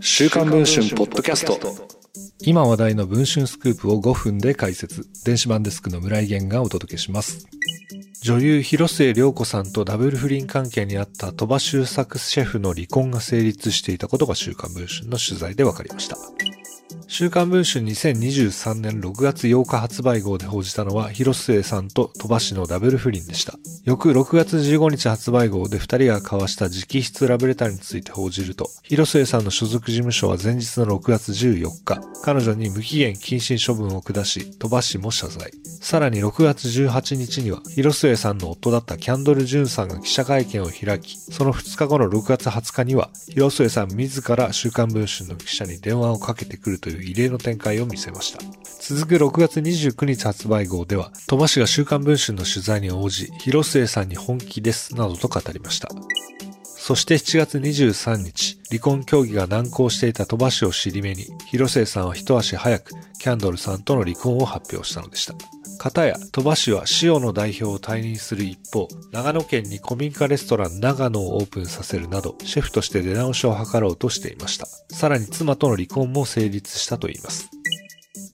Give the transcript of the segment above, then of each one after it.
週刊文春ポッドキャスト。今話題の文春スクープを5分で解説。電子版デスクの村井源がお届けします。女優広末涼子さんとダブル不倫関係にあった鳥羽周作シェフの離婚が成立していたことが週刊文春の取材で分かりました。週刊文春2023年6月8日発売号で報じたのは、広末さんと鳥羽氏のダブル不倫でした。翌6月15日発売号で2人が交わした直筆ラブレターについて報じると、広末さんの所属事務所は前日の6月14日、彼女に無期限謹慎処分を下し、鳥羽氏も謝罪。さらに6月18日には、広末さんの夫だったキャンドル・ジュンさんが記者会見を開き、その2日後の6月20日には、広末さん自ら週刊文春の記者に電話をかけてくるという異例の展開を見せました。続く6月29日発売号では、鳥羽氏が週刊文春の取材に応じ、広末さんに本気です、などと語りました。そして7月23日、離婚協議が難航していた鳥羽氏を尻目に、広末さんは一足早く、キャンドルさんとの離婚を発表したのでした。片や、鳥羽氏は塩の代表を退任する一方、長野県に古民家レストラン長野をオープンさせるなど、シェフとして出直しを図ろうとしていました。さらに妻との離婚も成立したといいます。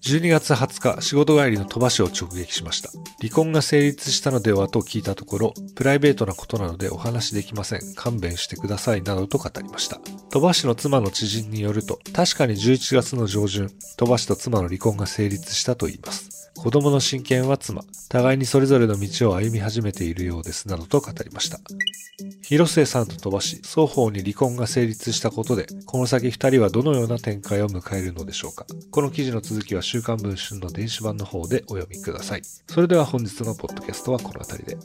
12月20日、仕事帰りの鳥羽氏を直撃しました。離婚が成立したのではと聞いたところ、プライベートなことなのでお話できません。勘弁してください。などと語りました。鳥羽氏の妻の知人によると、確かに11月の上旬、鳥羽氏と妻の離婚が成立したと言います。子供の親権は妻、互いにそれぞれの道を歩み始めているようです、などと語りました。広末さんと飛ばし、双方に離婚が成立したことで、この先2人はどのような展開を迎えるのでしょうか。この記事の続きは週刊文春の電子版の方でお読みください。それでは本日のポッドキャストはこの辺りで。